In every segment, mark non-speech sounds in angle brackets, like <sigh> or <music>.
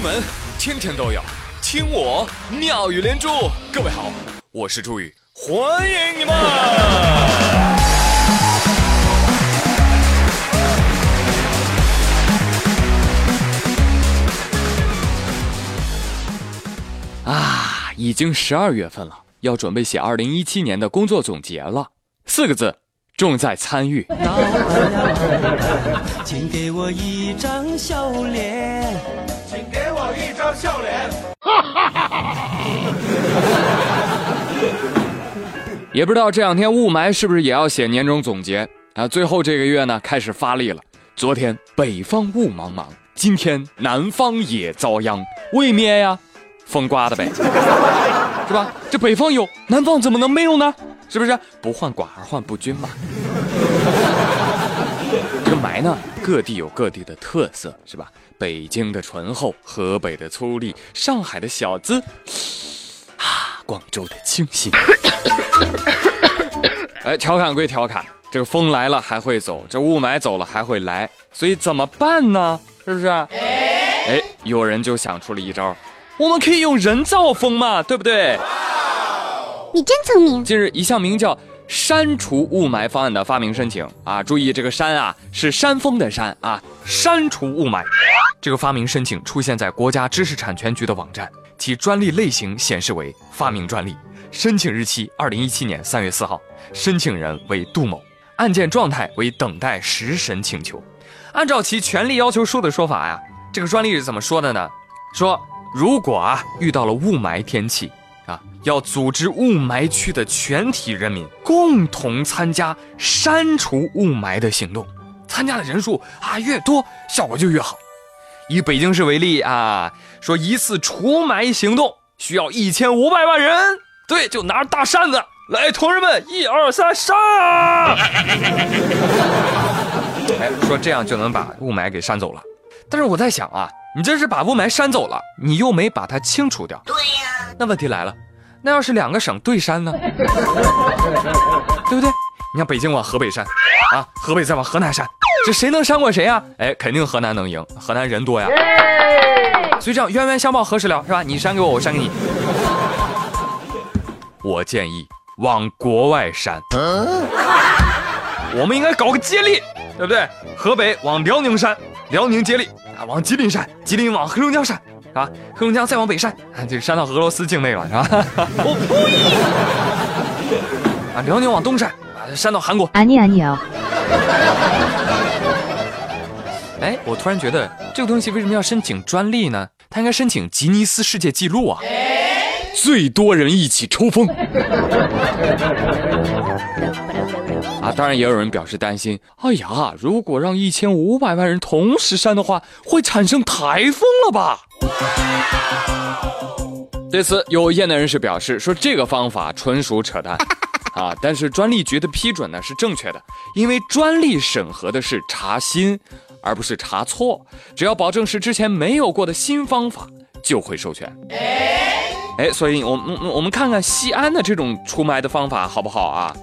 新闻天天都有，听我妙语连珠。各位好，我是朱宇，欢迎你们！啊，已经十二月份了，要准备写二零一七年的工作总结了。四个字，重在参与。请给我一张笑脸，请给我一张笑脸。也不知道这两天雾霾是不是也要写年终总结啊？最后这个月呢，开始发力了。昨天北方雾茫茫，今天南方也遭殃，未免呀。风刮的呗，<laughs> 是吧？这北方有，南方怎么能没有呢？是不是？不患寡而患不均嘛。这个霾呢，各地有各地的特色，是吧？北京的醇厚，河北的粗粝，上海的小资，啊，广州的清新。哎，调侃归调侃，这个风来了还会走，这雾霾走了还会来，所以怎么办呢？是不是？哎，有人就想出了一招。我们可以用人造风嘛，对不对？你真聪明。近日，一项名叫“删除雾霾方案”的发明申请啊，注意这个“删”啊是山峰的“山”啊，删除雾霾。这个发明申请出现在国家知识产权局的网站，其专利类型显示为发明专利，申请日期二零一七年三月四号，申请人为杜某，案件状态为等待实审请求。按照其权利要求书的说法呀，这个专利是怎么说的呢？说。如果啊遇到了雾霾天气啊，要组织雾霾区的全体人民共同参加删除雾霾的行动，参加的人数啊越多，效果就越好。以北京市为例啊，说一次除霾行动需要一千五百万人，对，就拿着大扇子来，同志们，一二三，扇！<laughs> 哎，说这样就能把雾霾给扇走了。但是我在想啊。你这是把雾霾删走了，你又没把它清除掉。对呀，那问题来了，那要是两个省对删呢？对不对？你看北京往河北删，啊，河北再往河南删，这谁能删过谁啊？哎，肯定河南能赢，河南人多呀。所以这样冤冤相报何时了，是吧？你删给我，我删给你。我建议往国外删，我们应该搞个接力，对不对？河北往辽宁删，辽宁接力。往吉林山，吉林往黑龙江山，啊？黑龙江再往北山，就山到俄罗斯境内了，是吧？我呸！啊，辽宁往东山，啊，山到韩国。安妮安妮哦。哎，我突然觉得这个东西为什么要申请专利呢？它应该申请吉尼斯世界纪录啊！最多人一起抽风。啊，当然也有人表示担心。哎呀，如果让一千五百万人同时删的话，会产生台风了吧？对此，有业内人士表示说，这个方法纯属扯淡 <laughs> 啊！但是专利局的批准呢是正确的，因为专利审核的是查新，而不是查错。只要保证是之前没有过的新方法，就会授权。哎，所以我们我们看看西安的这种除霾的方法好不好啊？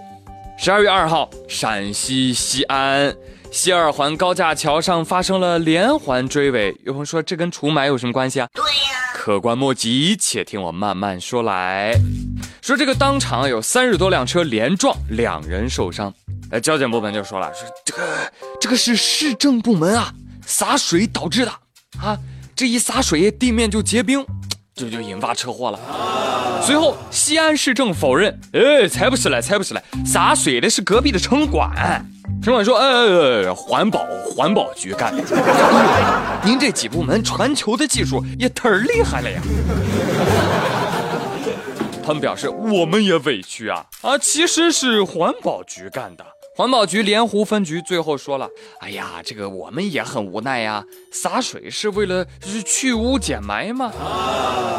十二月二号，陕西西安西二环高架桥上发生了连环追尾。有朋友说，这跟除霾有什么关系啊？对呀，客观莫及，且听我慢慢说来。说这个当场有三十多辆车连撞，两人受伤。呃，交警部门就说了，说这个这个是市政部门啊洒水导致的啊，这一洒水地面就结冰。这就引发车祸了。随后，西安市政否认，哎，才不是嘞，才不是嘞，洒水的是隔壁的城管。城管说，呃，环保环保局干的。您这几部门传球的技术也忒厉害了呀。他们表示，我们也委屈啊啊，其实是环保局干的。环保局莲湖分局最后说了：“哎呀，这个我们也很无奈呀，洒水是为了去污减霾吗。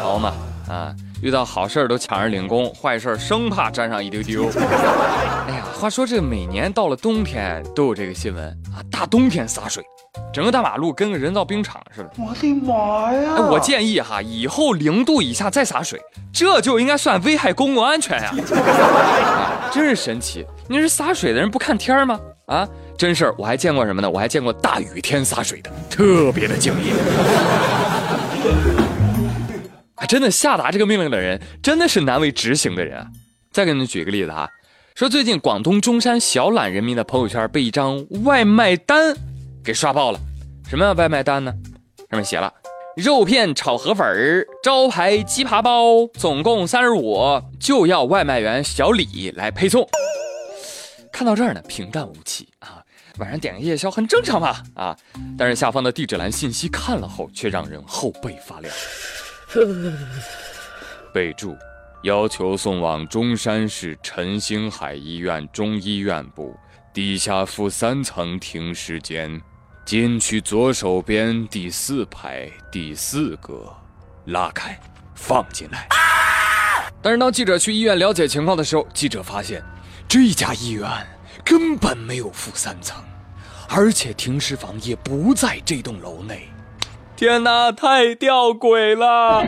好嘛，啊，遇到好事都抢着领功，坏事生怕沾上一丢丢。哎呀，话说这每年到了冬天都有这个新闻啊，大冬天洒水。”整个大马路跟个人造冰场似的，我的妈呀！我建议哈，以后零度以下再洒水，这就应该算危害公共安全呀！<laughs> 啊真是神奇！你是洒水的人不看天吗？啊，真事儿，我还见过什么呢？我还见过大雨天洒水的，特别的敬业。啊，<laughs> 真的下达这个命令的人真的是难为执行的人啊！再给你们举个例子啊，说最近广东中山小榄人民的朋友圈被一张外卖单给刷爆了。什么外卖单呢？上面写了肉片炒河粉儿、招牌鸡扒包，总共三十五，就要外卖员小李来配送。看到这儿呢，平淡无奇啊，晚上点个夜宵很正常嘛啊！但是下方的地址栏信息看了后，却让人后背发凉。<laughs> 备注：要求送往中山市陈星海医院中医院部地下负三层停尸间，禁区左手边第四排第四格，拉开，放进来。但是当记者去医院了解情况的时候，记者发现这家医院根本没有负三层，而且停尸房也不在这栋楼内。天哪，太吊诡了！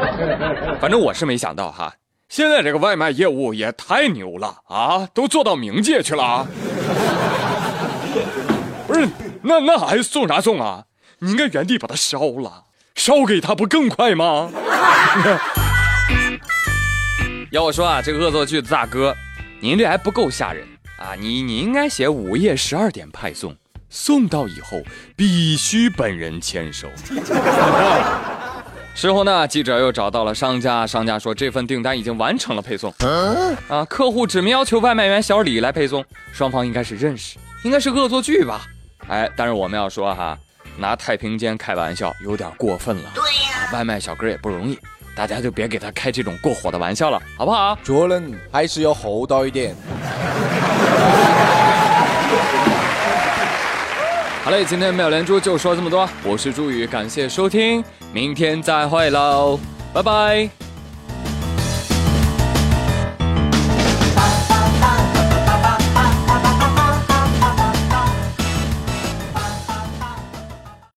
<laughs> 反正我是没想到哈，现在这个外卖业务也太牛了啊，都做到冥界去了。那那还送啥送啊？你应该原地把它烧了，烧给他不更快吗？<laughs> 要我说啊，这个恶作剧的大哥，您这还不够吓人啊！你你应该写午夜十二点派送。送到以后必须本人签收。<laughs> 事后呢，记者又找到了商家，商家说这份订单已经完成了配送。啊，客户指明要求外卖员小李来配送，双方应该是认识，应该是恶作剧吧？哎，但是我们要说哈，拿太平间开玩笑有点过分了。对呀，外卖小哥也不容易，大家就别给他开这种过火的玩笑了，好不好？做人还是要厚道一点。<laughs> 好嘞，今天妙连珠就说这么多，我是朱宇，感谢收听，明天再会喽，拜拜。